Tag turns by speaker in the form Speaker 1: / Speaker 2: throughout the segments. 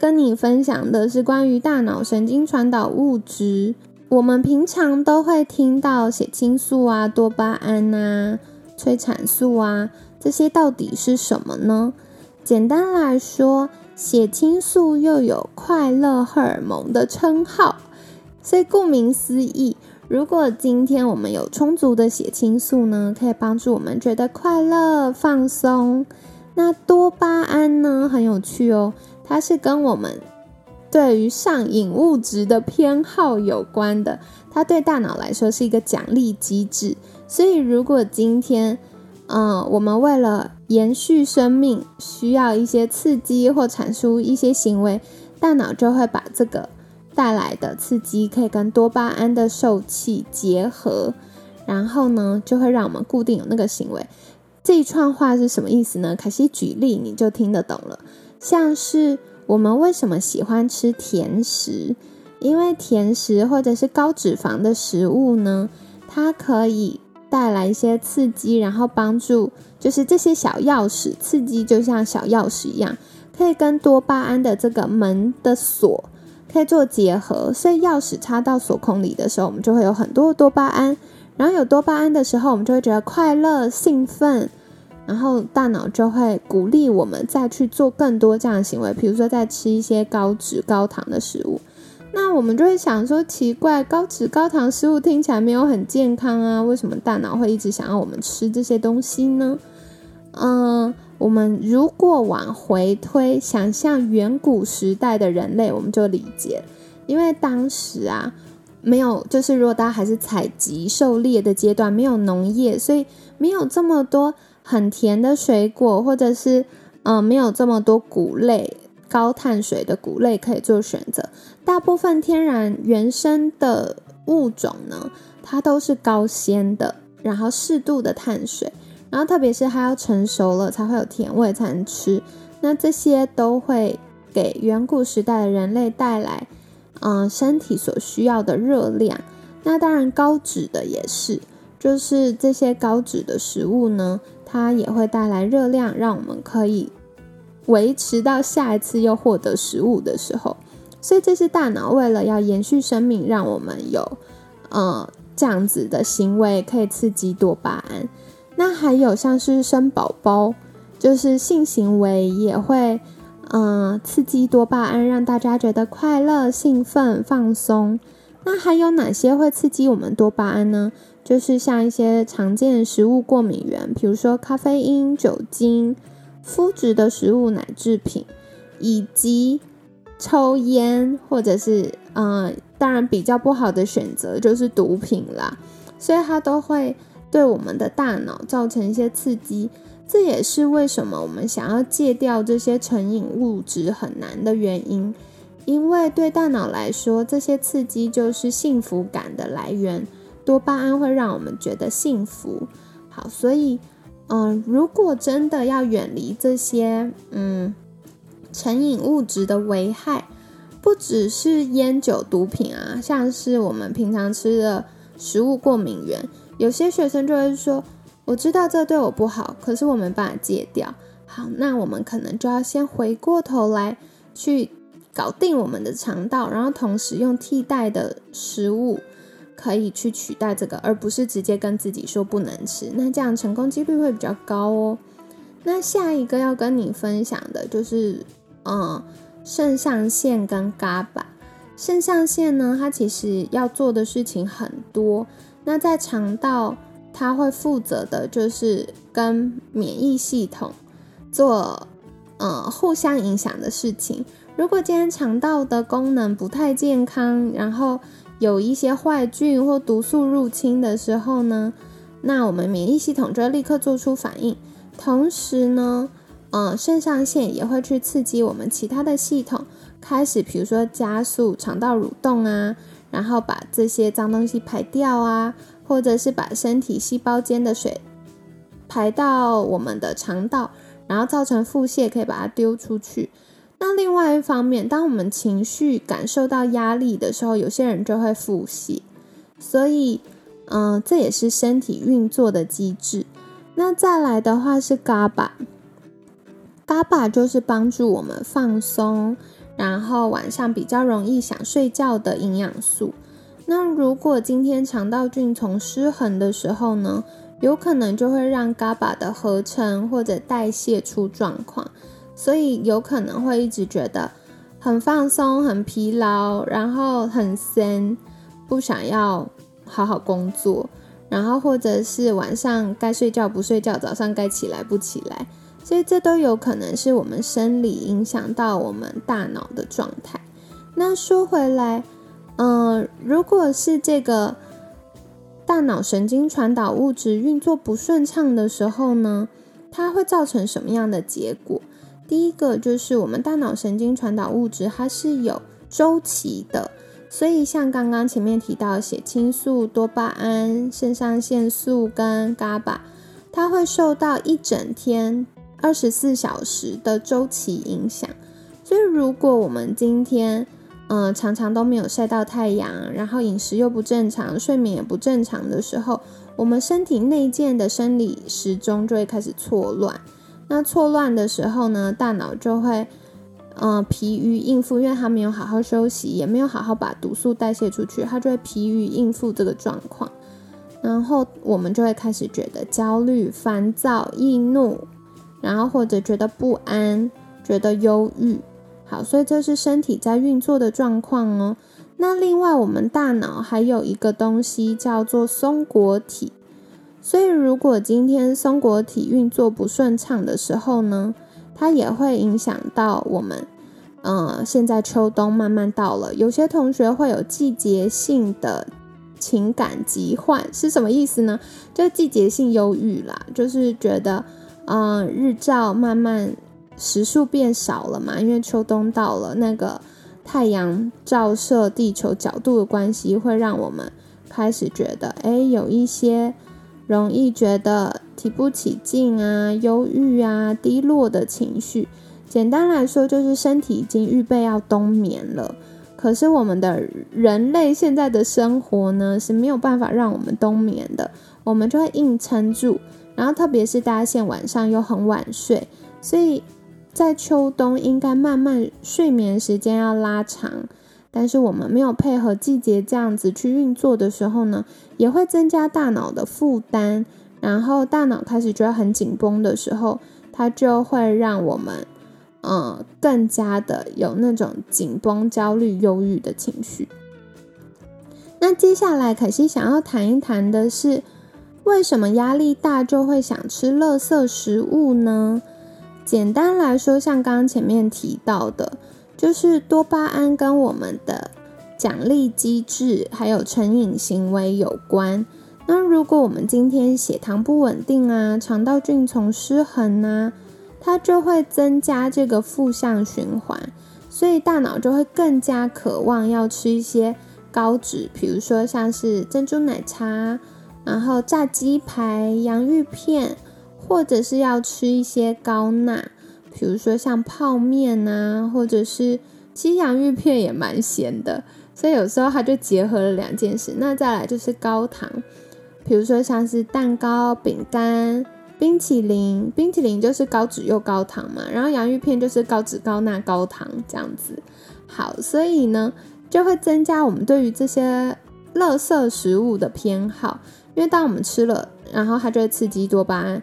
Speaker 1: 跟你分享的是关于大脑神经传导物质。我们平常都会听到血清素啊、多巴胺啊、催产素啊，这些到底是什么呢？简单来说，血清素又有快乐荷尔蒙的称号，所以顾名思义，如果今天我们有充足的血清素呢，可以帮助我们觉得快乐、放松。那多巴胺呢？很有趣哦，它是跟我们对于上瘾物质的偏好有关的。它对大脑来说是一个奖励机制，所以如果今天，嗯，我们为了延续生命，需要一些刺激或产出一些行为，大脑就会把这个带来的刺激可以跟多巴胺的受气结合，然后呢，就会让我们固定有那个行为。这一串话是什么意思呢？凯西举例你就听得懂了。像是我们为什么喜欢吃甜食？因为甜食或者是高脂肪的食物呢，它可以带来一些刺激，然后帮助就是这些小钥匙刺激，就像小钥匙一样，可以跟多巴胺的这个门的锁可以做结合。所以钥匙插到锁孔里的时候，我们就会有很多多巴胺。然后有多巴胺的时候，我们就会觉得快乐、兴奋，然后大脑就会鼓励我们再去做更多这样的行为，比如说再吃一些高脂、高糖的食物。那我们就会想说，奇怪，高脂、高糖食物听起来没有很健康啊，为什么大脑会一直想要我们吃这些东西呢？嗯，我们如果往回推，想象远古时代的人类，我们就理解，因为当时啊。没有，就是如果大家还是采集狩猎的阶段，没有农业，所以没有这么多很甜的水果，或者是嗯，没有这么多谷类、高碳水的谷类可以做选择。大部分天然原生的物种呢，它都是高纤的，然后适度的碳水，然后特别是它要成熟了才会有甜味才能吃。那这些都会给远古时代的人类带来。嗯，身体所需要的热量，那当然高脂的也是，就是这些高脂的食物呢，它也会带来热量，让我们可以维持到下一次又获得食物的时候。所以这是大脑为了要延续生命，让我们有呃这样子的行为，可以刺激多巴胺。那还有像是生宝宝，就是性行为也会。嗯，刺激多巴胺让大家觉得快乐、兴奋、放松。那还有哪些会刺激我们多巴胺呢？就是像一些常见食物过敏源，比如说咖啡因、酒精、麸质的食物、奶制品，以及抽烟，或者是嗯，当然比较不好的选择就是毒品啦。所以它都会对我们的大脑造成一些刺激。这也是为什么我们想要戒掉这些成瘾物质很难的原因，因为对大脑来说，这些刺激就是幸福感的来源，多巴胺会让我们觉得幸福。好，所以，嗯，如果真的要远离这些，嗯，成瘾物质的危害，不只是烟酒毒品啊，像是我们平常吃的食物过敏源，有些学生就会说。我知道这对我不好，可是我没办法戒掉。好，那我们可能就要先回过头来去搞定我们的肠道，然后同时用替代的食物可以去取代这个，而不是直接跟自己说不能吃。那这样成功几率会比较高哦。那下一个要跟你分享的就是，嗯，肾上腺跟 GABA。肾上腺呢，它其实要做的事情很多。那在肠道。它会负责的就是跟免疫系统做呃互相影响的事情。如果今天肠道的功能不太健康，然后有一些坏菌或毒素入侵的时候呢，那我们免疫系统就会立刻做出反应。同时呢，嗯，肾上腺也会去刺激我们其他的系统，开始比如说加速肠道蠕动啊，然后把这些脏东西排掉啊，或者是把身体细胞间的水排到我们的肠道，然后造成腹泻，可以把它丢出去。那另外一方面，当我们情绪感受到压力的时候，有些人就会腹泻，所以，嗯，这也是身体运作的机制。那再来的话是 GABA，GABA 就是帮助我们放松，然后晚上比较容易想睡觉的营养素。那如果今天肠道菌丛失衡的时候呢，有可能就会让 GABA 的合成或者代谢出状况。所以有可能会一直觉得很放松、很疲劳，然后很闲，不想要好好工作，然后或者是晚上该睡觉不睡觉，早上该起来不起来，所以这都有可能是我们生理影响到我们大脑的状态。那说回来，嗯，如果是这个大脑神经传导物质运作不顺畅的时候呢，它会造成什么样的结果？第一个就是我们大脑神经传导物质，它是有周期的，所以像刚刚前面提到血清素、多巴胺、肾上腺素跟 GABA，它会受到一整天二十四小时的周期影响。所以如果我们今天嗯常常都没有晒到太阳，然后饮食又不正常，睡眠也不正常的时候，我们身体内建的生理时钟就会开始错乱。那错乱的时候呢，大脑就会，嗯，疲于应付，因为它没有好好休息，也没有好好把毒素代谢出去，它就会疲于应付这个状况，然后我们就会开始觉得焦虑、烦躁、易怒，然后或者觉得不安、觉得忧郁。好，所以这是身体在运作的状况哦。那另外，我们大脑还有一个东西叫做松果体。所以，如果今天松果体运作不顺畅的时候呢，它也会影响到我们。嗯，现在秋冬慢慢到了，有些同学会有季节性的情感疾患，是什么意思呢？就季节性忧郁啦，就是觉得，嗯，日照慢慢时数变少了嘛，因为秋冬到了，那个太阳照射地球角度的关系，会让我们开始觉得，哎，有一些。容易觉得提不起劲啊、忧郁啊、低落的情绪。简单来说，就是身体已经预备要冬眠了。可是我们的人类现在的生活呢是没有办法让我们冬眠的，我们就会硬撑住。然后特别是大家现晚上又很晚睡，所以在秋冬应该慢慢睡眠时间要拉长。但是我们没有配合季节这样子去运作的时候呢，也会增加大脑的负担，然后大脑开始觉得很紧绷的时候，它就会让我们，呃，更加的有那种紧绷、焦虑、忧郁的情绪。那接下来，可惜想要谈一谈的是，为什么压力大就会想吃垃圾食物呢？简单来说，像刚刚前面提到的。就是多巴胺跟我们的奖励机制还有成瘾行为有关。那如果我们今天血糖不稳定啊，肠道菌丛失衡啊，它就会增加这个负向循环，所以大脑就会更加渴望要吃一些高脂，比如说像是珍珠奶茶，然后炸鸡排、洋芋片，或者是要吃一些高钠。比如说像泡面啊，或者是西洋芋片也蛮咸的，所以有时候它就结合了两件事。那再来就是高糖，比如说像是蛋糕、饼干、冰淇淋，冰淇淋就是高脂又高糖嘛，然后洋芋片就是高脂高钠高糖这样子。好，所以呢就会增加我们对于这些垃圾食物的偏好，因为当我们吃了，然后它就会刺激多巴胺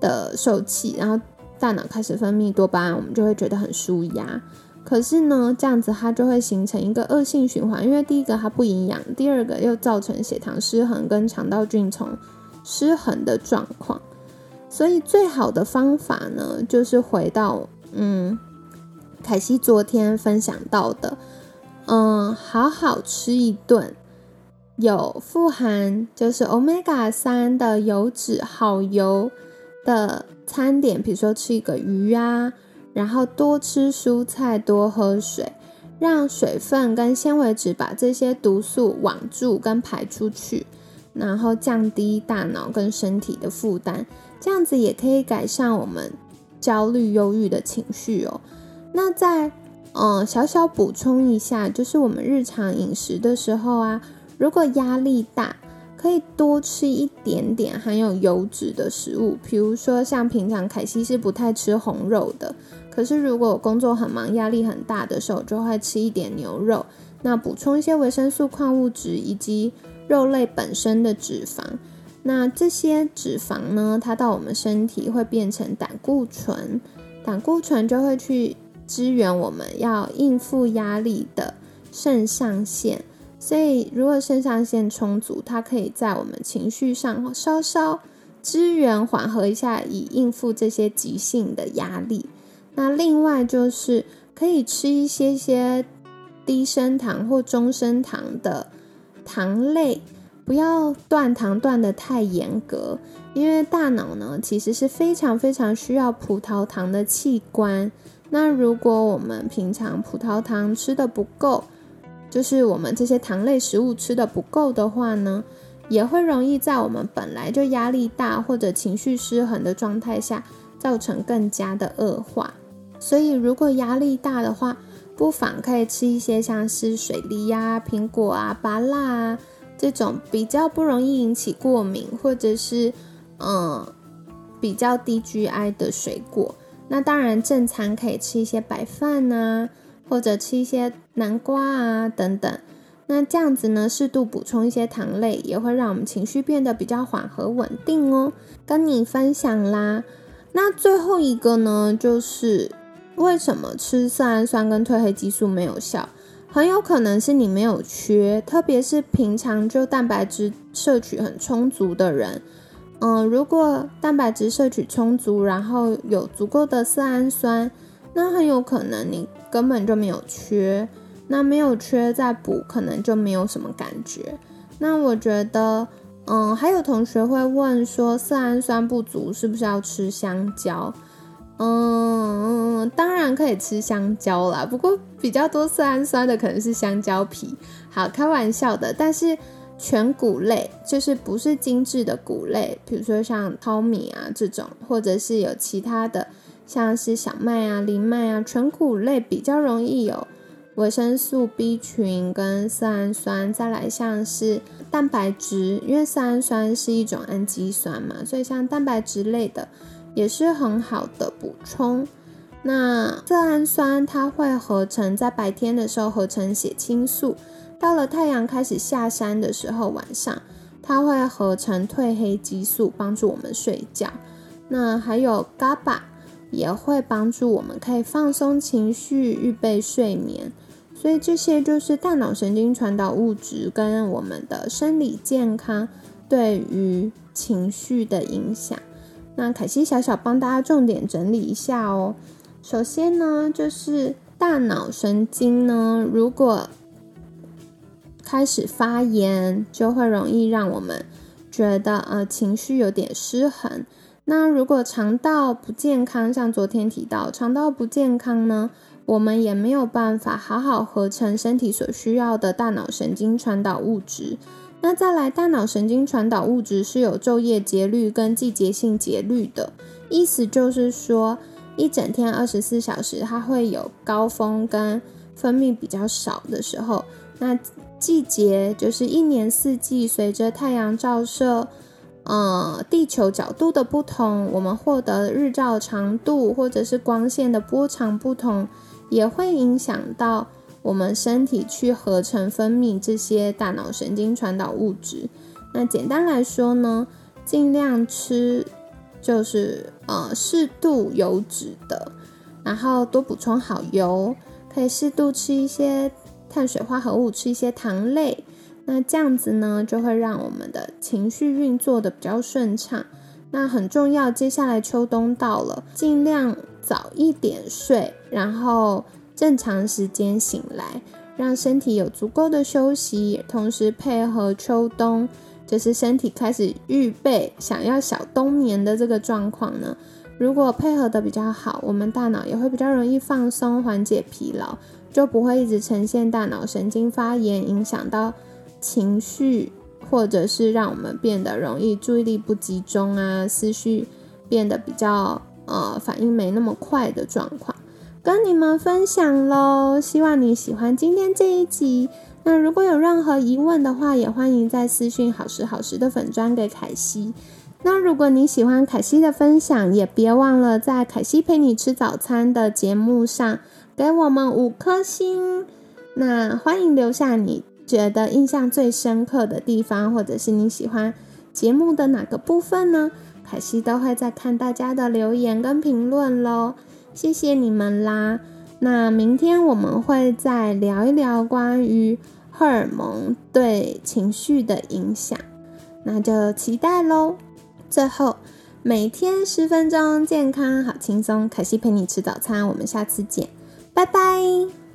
Speaker 1: 的受气，然后。大脑开始分泌多巴胺，我们就会觉得很舒压。可是呢，这样子它就会形成一个恶性循环，因为第一个它不营养，第二个又造成血糖失衡跟肠道菌丛失衡的状况。所以最好的方法呢，就是回到嗯，凯西昨天分享到的，嗯，好好吃一顿有富含就是 omega 三的油脂好油。的餐点，比如说吃一个鱼啊，然后多吃蔬菜，多喝水，让水分跟纤维质把这些毒素网住跟排出去，然后降低大脑跟身体的负担，这样子也可以改善我们焦虑、忧郁的情绪哦。那在嗯小小补充一下，就是我们日常饮食的时候啊，如果压力大。可以多吃一点点含有油脂的食物，比如说像平常凯西是不太吃红肉的，可是如果工作很忙、压力很大的时候，就会吃一点牛肉，那补充一些维生素、矿物质以及肉类本身的脂肪。那这些脂肪呢，它到我们身体会变成胆固醇，胆固醇就会去支援我们要应付压力的肾上腺。所以，如果肾上腺充足，它可以在我们情绪上稍稍支援缓和一下，以应付这些急性的压力。那另外就是可以吃一些些低升糖或中升糖的糖类，不要断糖断的太严格，因为大脑呢其实是非常非常需要葡萄糖的器官。那如果我们平常葡萄糖吃的不够，就是我们这些糖类食物吃的不够的话呢，也会容易在我们本来就压力大或者情绪失衡的状态下，造成更加的恶化。所以如果压力大的话，不妨可以吃一些像是水梨呀、苹果啊、芭辣啊这种比较不容易引起过敏，或者是嗯比较低 GI 的水果。那当然正餐可以吃一些白饭呐。或者吃一些南瓜啊等等，那这样子呢，适度补充一些糖类，也会让我们情绪变得比较缓和稳定哦。跟你分享啦。那最后一个呢，就是为什么吃色氨酸跟褪黑激素没有效？很有可能是你没有缺，特别是平常就蛋白质摄取很充足的人。嗯，如果蛋白质摄取充足，然后有足够的色氨酸。那很有可能你根本就没有缺，那没有缺再补，可能就没有什么感觉。那我觉得，嗯，还有同学会问说，色氨酸不足是不是要吃香蕉？嗯，当然可以吃香蕉啦，不过比较多色氨酸的可能是香蕉皮。好，开玩笑的。但是全谷类就是不是精致的谷类，比如说像糙米啊这种，或者是有其他的。像是小麦啊、藜麦啊，全谷类比较容易有维生素 B 群跟色氨酸。再来像是蛋白质，因为色氨酸是一种氨基酸嘛，所以像蛋白质类的也是很好的补充。那色氨酸它会合成在白天的时候合成血清素，到了太阳开始下山的时候，晚上它会合成褪黑激素，帮助我们睡觉。那还有 GABA。也会帮助我们可以放松情绪，预备睡眠。所以这些就是大脑神经传导物质跟我们的生理健康对于情绪的影响。那凯西小小帮大家重点整理一下哦。首先呢，就是大脑神经呢，如果开始发炎，就会容易让我们觉得呃情绪有点失衡。那如果肠道不健康，像昨天提到肠道不健康呢，我们也没有办法好好合成身体所需要的大脑神经传导物质。那再来，大脑神经传导物质是有昼夜节律跟季节性节律的，意思就是说，一整天二十四小时，它会有高峰跟分泌比较少的时候。那季节就是一年四季，随着太阳照射。呃，地球角度的不同，我们获得日照长度或者是光线的波长不同，也会影响到我们身体去合成分泌这些大脑神经传导物质。那简单来说呢，尽量吃就是呃适度油脂的，然后多补充好油，可以适度吃一些碳水化合物，吃一些糖类。那这样子呢，就会让我们的情绪运作的比较顺畅。那很重要，接下来秋冬到了，尽量早一点睡，然后正常时间醒来，让身体有足够的休息，同时配合秋冬就是身体开始预备想要小冬眠的这个状况呢，如果配合的比较好，我们大脑也会比较容易放松，缓解疲劳，就不会一直呈现大脑神经发炎，影响到情绪，或者是让我们变得容易注意力不集中啊，思绪变得比较呃反应没那么快的状况。跟你们分享喽，希望你喜欢今天这一集。那如果有任何疑问的话，也欢迎在私讯好时好时的粉砖给凯西。那如果你喜欢凯西的分享，也别忘了在凯西陪你吃早餐的节目上给我们五颗星。那欢迎留下你觉得印象最深刻的地方，或者是你喜欢节目的哪个部分呢？凯西都会在看大家的留言跟评论喽。谢谢你们啦！那明天我们会再聊一聊关于荷尔蒙对情绪的影响，那就期待喽。最后，每天十分钟，健康好轻松，凯西陪你吃早餐，我们下次见，拜拜。